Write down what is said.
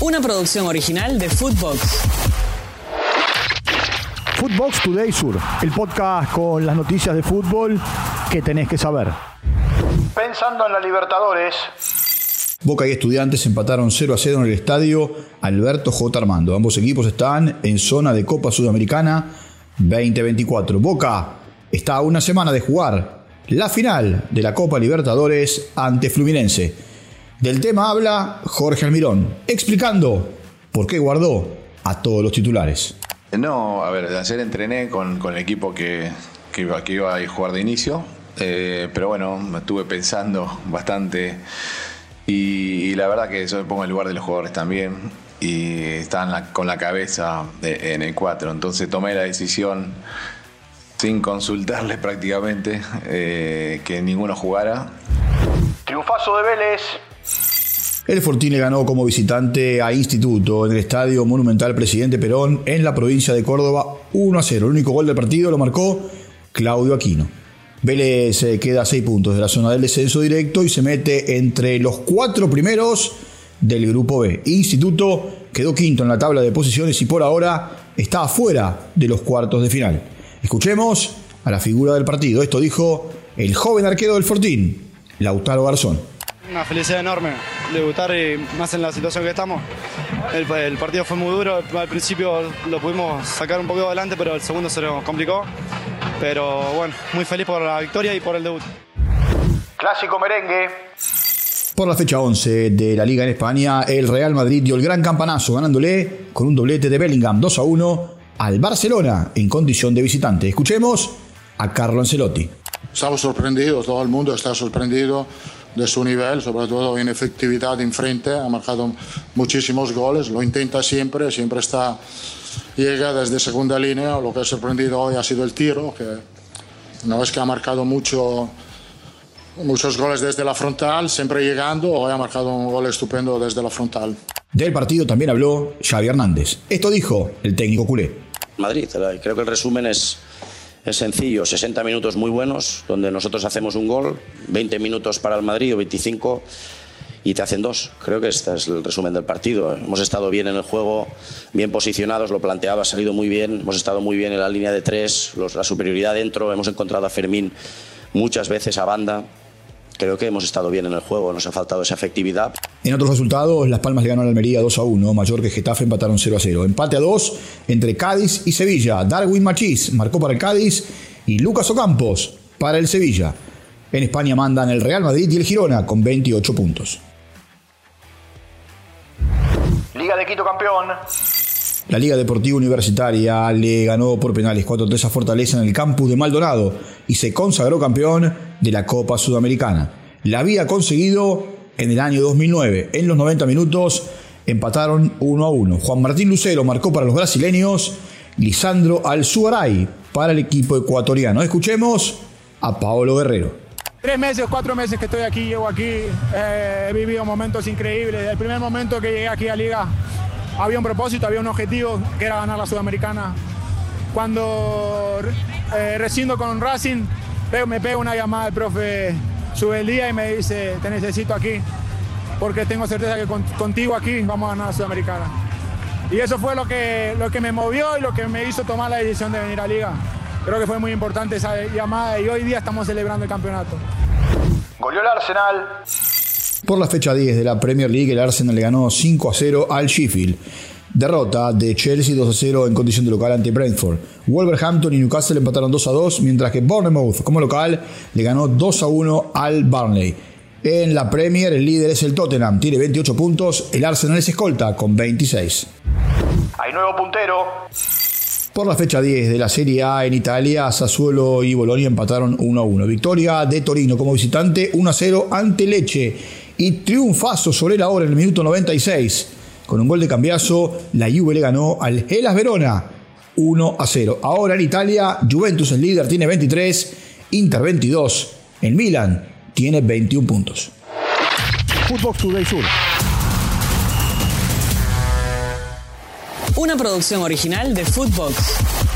una producción original de Footbox. Footbox Today Sur, el podcast con las noticias de fútbol que tenés que saber. Pensando en la Libertadores. Boca y Estudiantes empataron 0 a 0 en el estadio Alberto J. Armando. Ambos equipos están en zona de Copa Sudamericana 2024. Boca está a una semana de jugar la final de la Copa Libertadores ante Fluminense. Del tema habla Jorge Almirón, explicando por qué guardó a todos los titulares. No, a ver, ayer entrené con, el equipo que, que, iba, que iba a jugar de inicio, eh, pero bueno, me estuve pensando bastante y, la verdad que yo me pongo en el lugar de los jugadores también y están con la cabeza en el 4, entonces tomé la decisión sin consultarles prácticamente eh, que ninguno jugara. Triunfazo de Vélez el Fortín le ganó como visitante a Instituto en el Estadio Monumental Presidente Perón en la provincia de Córdoba 1 a 0. El único gol del partido lo marcó Claudio Aquino. Vélez queda a 6 puntos de la zona del descenso directo y se mete entre los cuatro primeros del grupo B. Instituto quedó quinto en la tabla de posiciones y por ahora está afuera de los cuartos de final. Escuchemos a la figura del partido. Esto dijo el joven arquero del Fortín, Lautaro Garzón. Una felicidad enorme debutar y más en la situación que estamos. El, partido fue muy duro, al principio lo pudimos sacar un poco adelante, pero el segundo se nos complicó. Pero bueno, muy feliz por la victoria y por el debut. Clásico merengue. Por la fecha 11 de la Liga en España, el Real Madrid dio el gran campanazo ganándole con un doblete de Bellingham 2 a 1 al Barcelona en condición de visitante. Escuchemos a Carlo Ancelotti. Estamos sorprendidos, todo el mundo está sorprendido de su nivel, sobre todo en efectividad en frente, ha marcado muchísimos goles, lo intenta siempre, siempre está, llega desde segunda línea, lo que ha sorprendido hoy ha sido el tiro, que no es que ha marcado mucho, muchos goles desde la frontal, siempre llegando, hoy ha marcado un gol estupendo desde la frontal. Del partido también habló Xavi Hernández. Esto dijo el técnico culé. Madrid, creo que el resumen es es sencillo, 60 minutos muy buenos, donde nosotros hacemos un gol, 20 minutos para el Madrid o 25 y te hacen dos. Creo que este es el resumen del partido. Hemos estado bien en el juego, bien posicionados, lo planteaba, ha salido muy bien, hemos estado muy bien en la línea de tres, la superioridad dentro, hemos encontrado a Fermín muchas veces a banda creo que hemos estado bien en el juego, nos ha faltado esa efectividad. En otros resultados, Las Palmas le ganó a Almería 2 a 1, Mayor que Getafe empataron 0 a 0. Empate a 2 entre Cádiz y Sevilla. Darwin Machís marcó para el Cádiz y Lucas Ocampos para el Sevilla. En España mandan el Real Madrid y el Girona con 28 puntos. Liga de Quito campeón. La Liga Deportiva Universitaria le ganó por penales 4-3 a Fortaleza en el campus de Maldonado y se consagró campeón de la Copa Sudamericana. La había conseguido en el año 2009. En los 90 minutos empataron 1 a 1. Juan Martín Lucero marcó para los brasileños, Lisandro Alzuaray para el equipo ecuatoriano. Escuchemos a Paolo Guerrero. Tres meses, cuatro meses que estoy aquí, llevo aquí, eh, he vivido momentos increíbles. Desde el primer momento que llegué aquí a Liga había un propósito, había un objetivo que era ganar la Sudamericana. Cuando eh, con Racing, me pega una llamada el profe sube el día y me dice, te necesito aquí, porque tengo certeza que contigo aquí vamos a ganar la Sudamericana. Y eso fue lo que, lo que me movió y lo que me hizo tomar la decisión de venir a Liga. Creo que fue muy importante esa llamada y hoy día estamos celebrando el campeonato. Goleó el Arsenal. Por la fecha 10 de la Premier League, el Arsenal le ganó 5 a 0 al Sheffield. Derrota de Chelsea 2 a 0 en condición de local ante Brentford. Wolverhampton y Newcastle empataron 2 a 2, mientras que Bournemouth, como local, le ganó 2 a 1 al Burnley. En la Premier, el líder es el Tottenham, tiene 28 puntos. El Arsenal es escolta con 26. Hay nuevo puntero. Por la fecha 10 de la Serie A en Italia, Sassuolo y Bolonia empataron 1 a 1. Victoria de Torino como visitante 1 a 0 ante Leche y triunfazo sobre la hora en el minuto 96. Con un gol de cambiazo, la Juve le ganó al Hellas Verona 1 a 0. Ahora en Italia, Juventus el líder tiene 23, Inter 22. El Milan tiene 21 puntos. Footbox Today Sur. Una producción original de Footbox.